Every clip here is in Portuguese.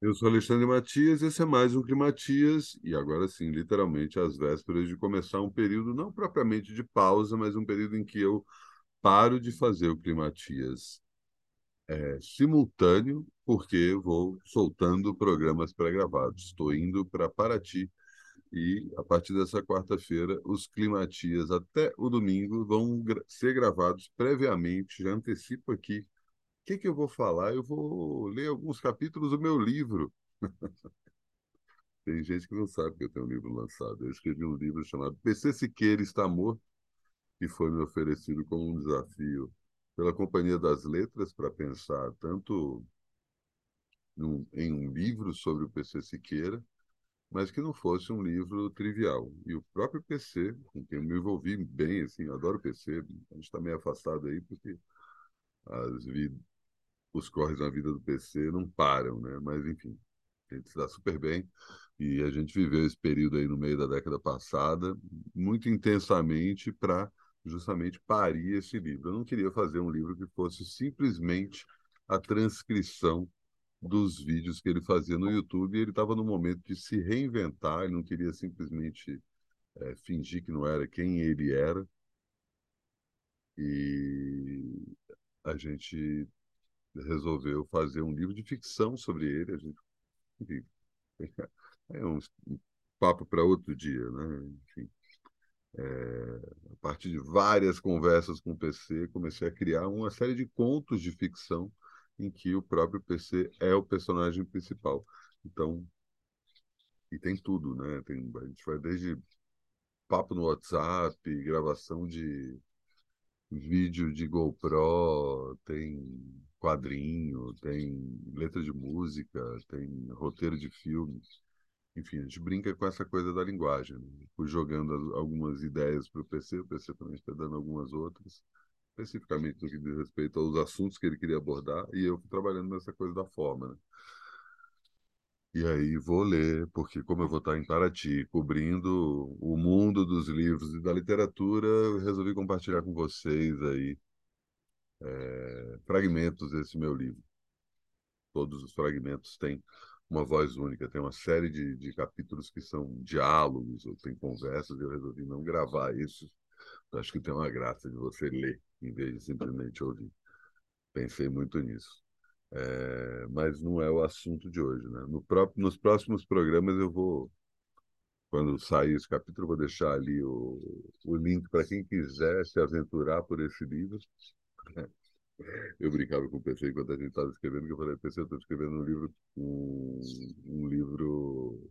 Eu sou Alexandre Matias, esse é mais um Climatias, e agora sim, literalmente, às vésperas de começar um período, não propriamente de pausa, mas um período em que eu paro de fazer o Climatias é, simultâneo, porque vou soltando programas pré-gravados. Estou indo para Paraty e, a partir dessa quarta-feira, os Climatias até o domingo vão ser gravados previamente. Já antecipo aqui que, que eu vou falar. Eu vou ler alguns capítulos do meu livro. Tem gente que não sabe que eu tenho um livro lançado. Eu escrevi um livro chamado PC Siqueira Está Morto, que foi me oferecido como um desafio pela Companhia das Letras para pensar tanto num, em um livro sobre o PC Siqueira, mas que não fosse um livro trivial. E o próprio PC, com quem eu me envolvi bem, assim, adoro PC, a gente está meio afastado aí porque as os corres na vida do PC não param, né? Mas, enfim, a gente se dá super bem. E a gente viveu esse período aí no meio da década passada muito intensamente para justamente parir esse livro. Eu não queria fazer um livro que fosse simplesmente a transcrição dos vídeos que ele fazia no YouTube. Ele estava no momento de se reinventar, ele não queria simplesmente é, fingir que não era quem ele era. E a gente resolveu fazer um livro de ficção sobre ele. A gente, enfim, é um, papo para outro dia, né? Enfim, é, a partir de várias conversas com o PC, comecei a criar uma série de contos de ficção em que o próprio PC é o personagem principal. Então, e tem tudo, né? Tem, a gente vai desde papo no WhatsApp, gravação de vídeo de GoPro, tem quadrinho, tem letra de música, tem roteiro de filmes. Enfim, a gente brinca com essa coisa da linguagem. Né? Fui jogando algumas ideias para o PC, o PC também está dando algumas outras, especificamente no que diz respeito aos assuntos que ele queria abordar, e eu fui trabalhando nessa coisa da forma. Né? E aí vou ler, porque como eu vou estar em Paraty, cobrindo o mundo dos livros e da literatura, resolvi compartilhar com vocês aí é, fragmentos desse meu livro. Todos os fragmentos têm uma voz única, tem uma série de, de capítulos que são diálogos, ou tem conversas, eu resolvi não gravar isso. Acho que tem uma graça de você ler, em vez de simplesmente ouvir. Pensei muito nisso. É, mas não é o assunto de hoje. Né? No próprio, nos próximos programas eu vou, quando sair esse capítulo, vou deixar ali o, o link para quem quiser se aventurar por esse livro. Eu brincava com o PC enquanto a gente estava escrevendo, que eu falei, PC, eu estou escrevendo um livro, um, um livro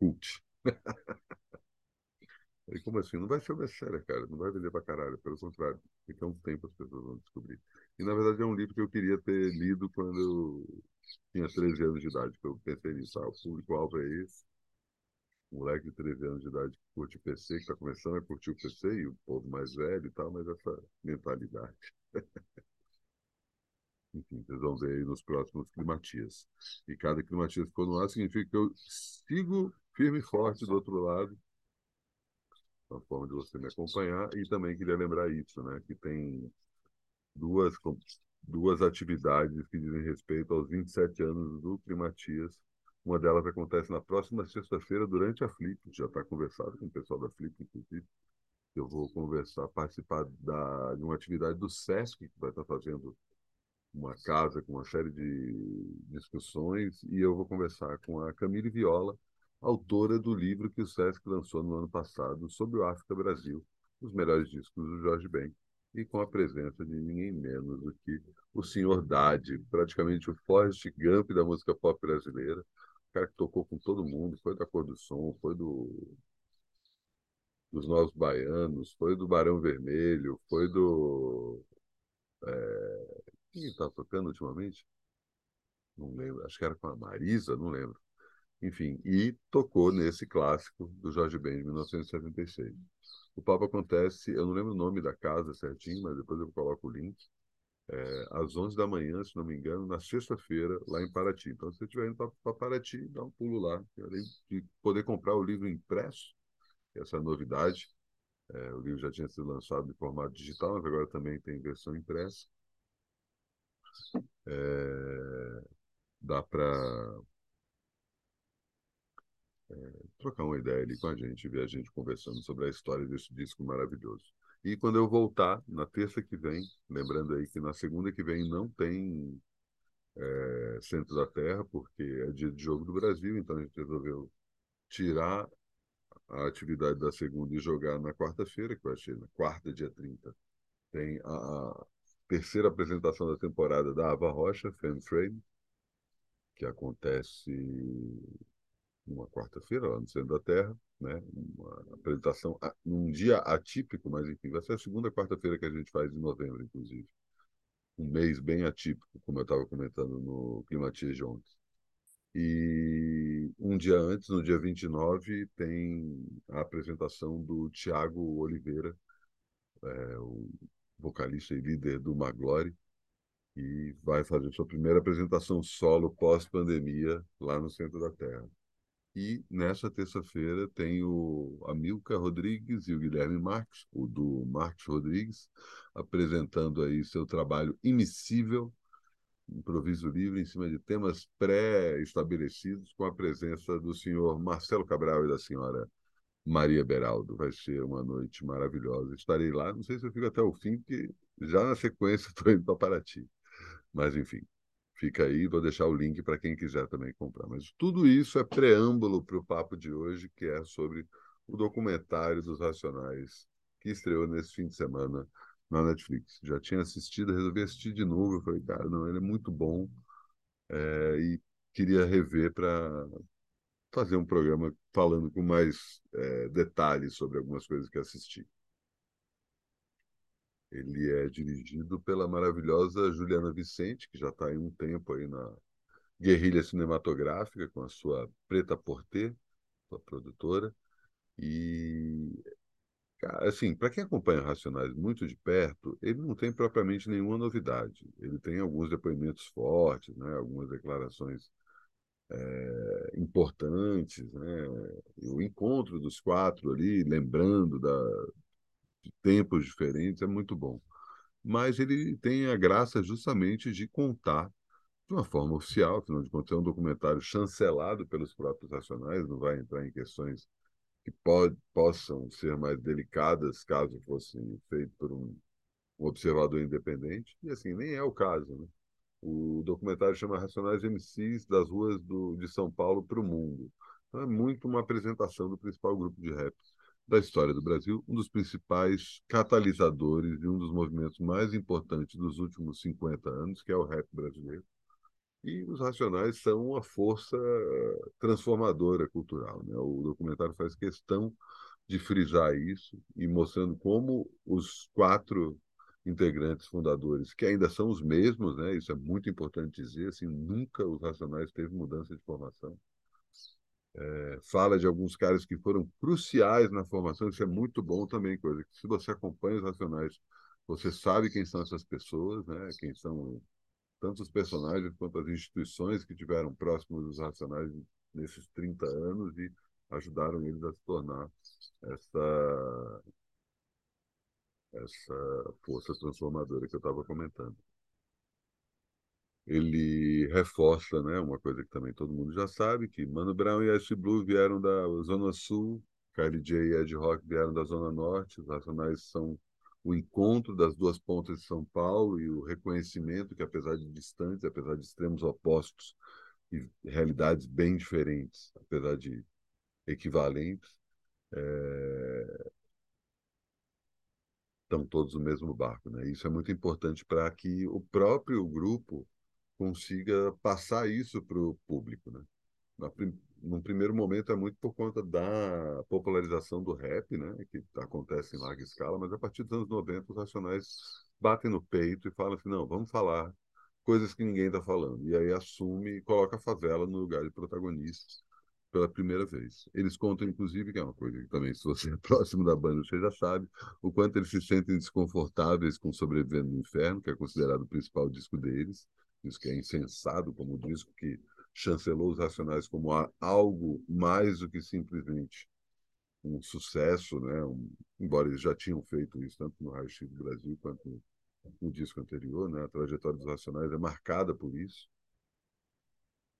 cult. E como assim? Não vai ser série, cara. Não vai vender pra caralho. Pelo contrário. Daqui a um tempo as pessoas vão descobrir. E, na verdade, é um livro que eu queria ter lido quando eu tinha 13 anos de idade. Que eu pensei nisso. Ah, o público-alvo é esse. Um moleque de 13 anos de idade que curte PC, que está começando a curtir o PC, e o povo mais velho e tal, mas essa mentalidade. Enfim, vocês vão ver aí nos próximos climatias. E cada climatia ficou no ar significa que eu sigo firme e forte do outro lado. Uma forma de você me acompanhar. E também queria lembrar isso, né? Que tem duas, duas atividades que dizem respeito aos 27 anos do Climatias. Uma delas acontece na próxima sexta-feira, durante a Flip. Já está conversado com o pessoal da Flip, inclusive. Eu vou conversar, participar da, de uma atividade do SESC, que vai estar fazendo uma casa com uma série de discussões e eu vou conversar com a Camille Viola, autora do livro que o Sesc lançou no ano passado sobre o África Brasil, os melhores discos do Jorge Ben, e com a presença de ninguém menos do que o senhor Dade, praticamente o Forrest Gump da música pop brasileira, o cara que tocou com todo mundo, foi da Cor do Som, foi do dos Novos Baianos, foi do Barão Vermelho, foi do é, quem está tocando ultimamente? Não lembro. Acho que era com a Marisa, não lembro. Enfim, e tocou nesse clássico do Jorge Ben, de 1976. O papo acontece, eu não lembro o nome da casa certinho, mas depois eu coloco o link. É, às 11 da manhã, se não me engano, na sexta-feira, lá em Paraty. Então, se você estiver indo para Paraty, dá um pulo lá. Além de poder comprar o livro impresso, essa é novidade. É, o livro já tinha sido lançado em formato digital, mas agora também tem versão impressa. É, dá para é, trocar uma ideia ali com a gente, ver a gente conversando sobre a história desse disco maravilhoso. E quando eu voltar, na terça que vem, lembrando aí que na segunda que vem não tem é, Centro da Terra, porque é dia de jogo do Brasil, então a gente resolveu tirar a atividade da segunda e jogar na quarta-feira, que vai ser na quarta, dia 30. Tem a terceira apresentação da temporada da Ava Rocha, Fan Frame, que acontece numa quarta-feira, lá no centro da Terra, né? Uma apresentação num dia atípico, mas enfim, vai ser a segunda quarta-feira que a gente faz em novembro, inclusive. Um mês bem atípico, como eu estava comentando no Climatia de ontem. E um dia antes, no dia 29, tem a apresentação do Tiago Oliveira, é, o vocalista e líder do Maglore, e vai fazer sua primeira apresentação solo pós-pandemia lá no centro da Terra. E nessa terça-feira tem o Amilcar Rodrigues e o Guilherme Marques, o do Marcos Rodrigues, apresentando aí seu trabalho imissível, improviso livre em cima de temas pré-estabelecidos, com a presença do senhor Marcelo Cabral e da senhora Maria Beraldo. Vai ser uma noite maravilhosa. Estarei lá, não sei se eu fico até o fim, porque já na sequência estou indo para Paraty. Mas, enfim, fica aí. Vou deixar o link para quem quiser também comprar. Mas tudo isso é preâmbulo para o papo de hoje, que é sobre o documentário dos Racionais, que estreou nesse fim de semana na Netflix. Já tinha assistido, resolvi assistir de novo. Eu falei, cara, não, ele é muito bom. É, e queria rever para fazer um programa falando com mais é, detalhes sobre algumas coisas que assisti. Ele é dirigido pela maravilhosa Juliana Vicente, que já está há um tempo aí na guerrilha cinematográfica com a sua Preta Porter, sua produtora. E, assim, para quem acompanha Racionais muito de perto, ele não tem propriamente nenhuma novidade. Ele tem alguns depoimentos fortes, né, algumas declarações é, importantes, né? O encontro dos quatro ali, lembrando da, tempos diferentes, é muito bom. Mas ele tem a graça justamente de contar de uma forma oficial, afinal de contas é um documentário chancelado pelos próprios nacionais, não vai entrar em questões que pode, possam ser mais delicadas caso fossem feitos por um, um observador independente, e assim, nem é o caso, né? O documentário chama Racionais MCs das ruas do, de São Paulo para o mundo. Então é muito uma apresentação do principal grupo de rap da história do Brasil, um dos principais catalisadores de um dos movimentos mais importantes dos últimos 50 anos, que é o rap brasileiro. E os Racionais são uma força transformadora cultural. Né? O documentário faz questão de frisar isso e mostrando como os quatro integrantes fundadores, que ainda são os mesmos, né? Isso é muito importante dizer, assim, nunca os Racionais teve mudança de formação. É, fala de alguns caras que foram cruciais na formação, isso é muito bom também, coisa que se você acompanha os Racionais, você sabe quem são essas pessoas, né? Quem são tanto os personagens quanto as instituições que tiveram próximos dos Racionais nesses 30 anos e ajudaram eles a se tornar essa essa força transformadora que eu estava comentando. Ele reforça, né, uma coisa que também todo mundo já sabe, que Mano Brown e Ice Blue vieram da Zona Sul, Kylie J e Ed Rock vieram da Zona Norte, os Racionais são o encontro das duas pontas de São Paulo e o reconhecimento que, apesar de distantes, apesar de extremos opostos e realidades bem diferentes, apesar de equivalentes, é, estão todos no mesmo barco. Né? Isso é muito importante para que o próprio grupo consiga passar isso para o público. Né? num primeiro momento é muito por conta da popularização do rap, né, que acontece em larga escala, mas a partir dos anos 90 os Racionais batem no peito e falam assim, não, vamos falar coisas que ninguém está falando. E aí assume e coloca a favela no lugar de protagonista pela primeira vez. Eles contam, inclusive, que é uma coisa que também, se você é próximo da banda, você já sabe, o quanto eles se sentem desconfortáveis com Sobrevivendo no Inferno, que é considerado o principal disco deles, isso que é insensado como disco que chancelou os Racionais como algo mais do que simplesmente um sucesso, né? Um, embora eles já tinham feito isso tanto no Raio X do Brasil quanto no disco anterior, né? A trajetória dos Racionais é marcada por isso.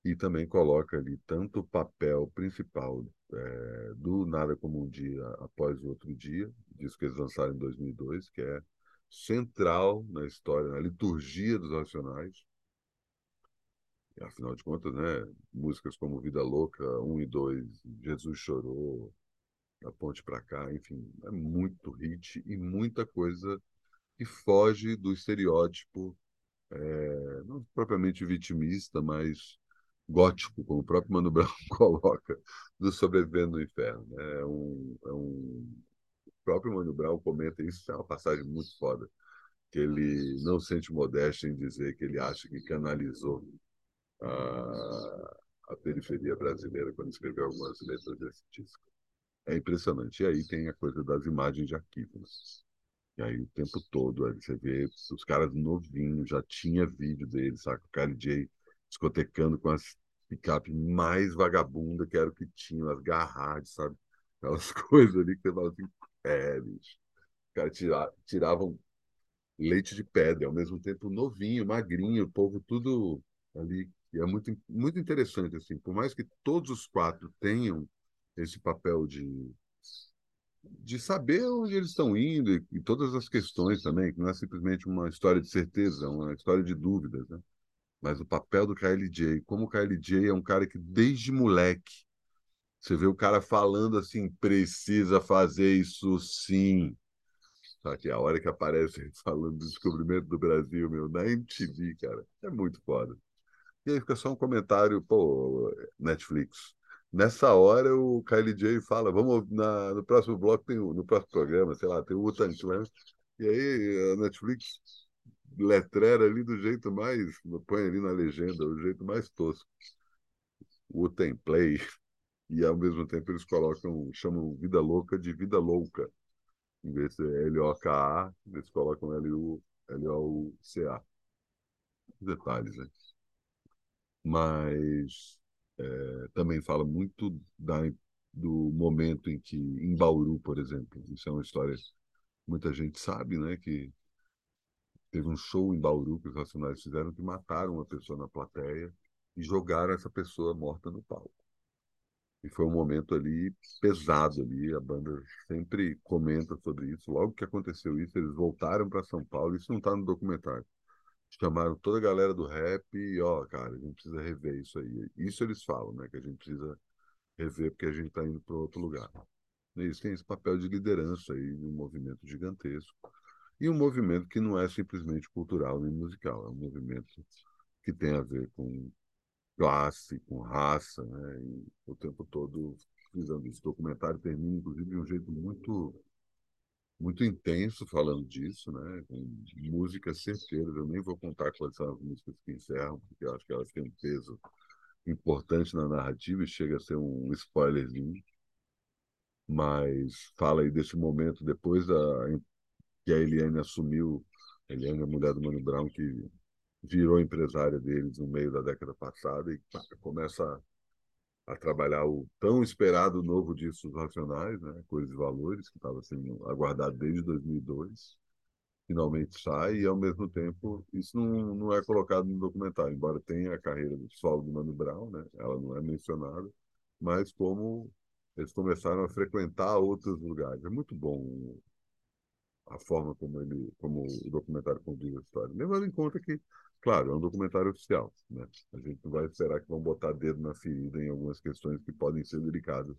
e também coloca ali tanto o papel principal é, do Nada Como Um Dia Após o Outro Dia, disco que eles lançaram em 2002, que é central na história, na liturgia dos Racionais. Afinal de contas, né, músicas como Vida Louca, 1 e 2, Jesus Chorou, A Ponte para Cá, enfim, é muito hit e muita coisa que foge do estereótipo, é, não propriamente vitimista, mas gótico, como o próprio Mano Brown coloca, do Sobrevivendo no Inferno. Né? É um, é um... O próprio Mano Brown comenta isso, é uma passagem muito foda, que ele não sente modéstia em dizer que ele acha que canalizou a, a periferia brasileira quando escreveu algumas letras desse disco. É impressionante. E aí tem a coisa das imagens de arquivo. Né? E aí o tempo todo aí você vê os caras novinhos, já tinha vídeo deles, saca? O Kylie J discotecando com as picape mais vagabunda que era o que tinha, as garradas, sabe? Aquelas coisas ali que você fala assim, é, bicho. Os caras tira, tiravam leite de pedra, ao mesmo tempo novinho, magrinho, o povo tudo ali. E é muito, muito interessante, assim, por mais que todos os quatro tenham esse papel de, de saber onde eles estão indo e, e todas as questões também, que não é simplesmente uma história de certeza, é uma história de dúvidas, né? Mas o papel do KLJ, como o KLJ é um cara que desde moleque, você vê o cara falando assim, precisa fazer isso sim. Só que a hora que aparece falando do descobrimento do Brasil, meu, na MTV, cara, é muito foda. E aí fica só um comentário, pô, Netflix. Nessa hora o KLJ fala, vamos na, no próximo bloco, tem, no próximo programa, sei lá, tem o Utan Clan. E aí a Netflix letrera ali do jeito mais, põe ali na legenda, o jeito mais tosco. O templay. E ao mesmo tempo eles colocam, chamam Vida Louca de Vida Louca. Em vez de L-O-K-A, eles colocam L-O-C-A. Detalhes, né? Mas é, também fala muito da, do momento em que, em Bauru, por exemplo, isso é uma história que muita gente sabe, né? Que Teve um show em Bauru que os Racionais fizeram que mataram uma pessoa na plateia e jogaram essa pessoa morta no palco. E foi um momento ali pesado ali, a banda sempre comenta sobre isso. Logo que aconteceu isso, eles voltaram para São Paulo, isso não está no documentário. Chamaram toda a galera do rap e, ó, cara, a gente precisa rever isso aí. Isso eles falam, né, que a gente precisa rever porque a gente está indo para outro lugar. Eles têm esse papel de liderança aí, um movimento gigantesco e um movimento que não é simplesmente cultural nem musical, é um movimento que tem a ver com classe, com raça, né? E o tempo todo frisando. O documentário termina, inclusive, de um jeito muito muito intenso falando disso, né? Com músicas certeiras. Eu nem vou contar quais são as músicas que encerram, porque eu acho que elas têm um peso importante na narrativa e chega a ser um spoilerzinho. Mas fala aí desse momento depois da que a Eliane assumiu, a Eliane a mulher do Mano Brown, que virou empresária deles no meio da década passada e começa a, trabalhar o tão esperado novo disco dos Racionais, né, Cores e Valores, que estava sendo aguardado desde 2002, finalmente sai e, ao mesmo tempo, isso não, não é colocado no documentário, embora tenha a carreira do solo do Mano Brown, né, ela não é mencionada, mas como eles começaram a frequentar outros lugares. É muito bom a forma como ele, como o documentário conduz a história. Levando em conta que, claro, é um documentário oficial, né? A gente não vai esperar que vão botar dedo na ferida em algumas questões que podem ser delicadas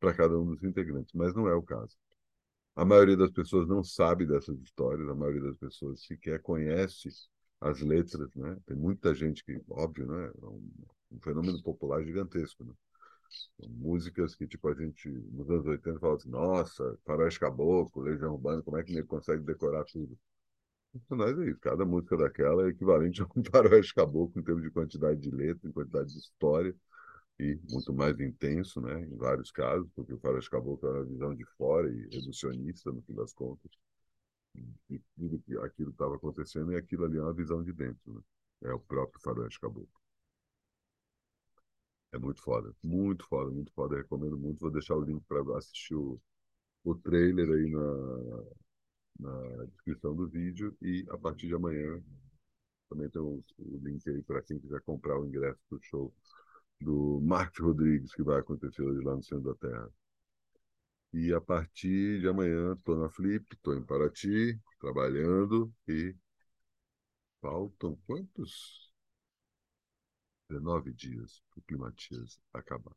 para cada um dos integrantes, mas não é o caso. A maioria das pessoas não sabe dessas histórias, a maioria das pessoas sequer conhece as letras, né? Tem muita gente que, óbvio, né? É um, um fenômeno popular gigantesco, né? músicas que, tipo, a gente, nos anos 80, fala assim, nossa, Faroeste Caboclo, Legião Urbana, como é que ele consegue decorar tudo? Mas é isso, cada música daquela é equivalente a um Faroeste Caboclo em termos de quantidade de letra, em quantidade de história, e muito mais intenso, né, em vários casos, porque o Faroeste Caboclo era uma visão de fora e reducionista, no fim das contas, e tudo aquilo que estava acontecendo, e aquilo ali é uma visão de dentro, né? é o próprio Faroeste Caboclo. É muito foda, muito foda, muito foda. Recomendo muito. Vou deixar o link para assistir o, o trailer aí na, na descrição do vídeo. E a partir de amanhã Também tem o, o link aí para quem quiser comprar o ingresso do show do Marcos Rodrigues, que vai acontecer hoje lá no Centro da Terra. E a partir de amanhã estou na Flip, estou em Paraty, trabalhando e faltam quantos? 19 dias para o Climatias acabar.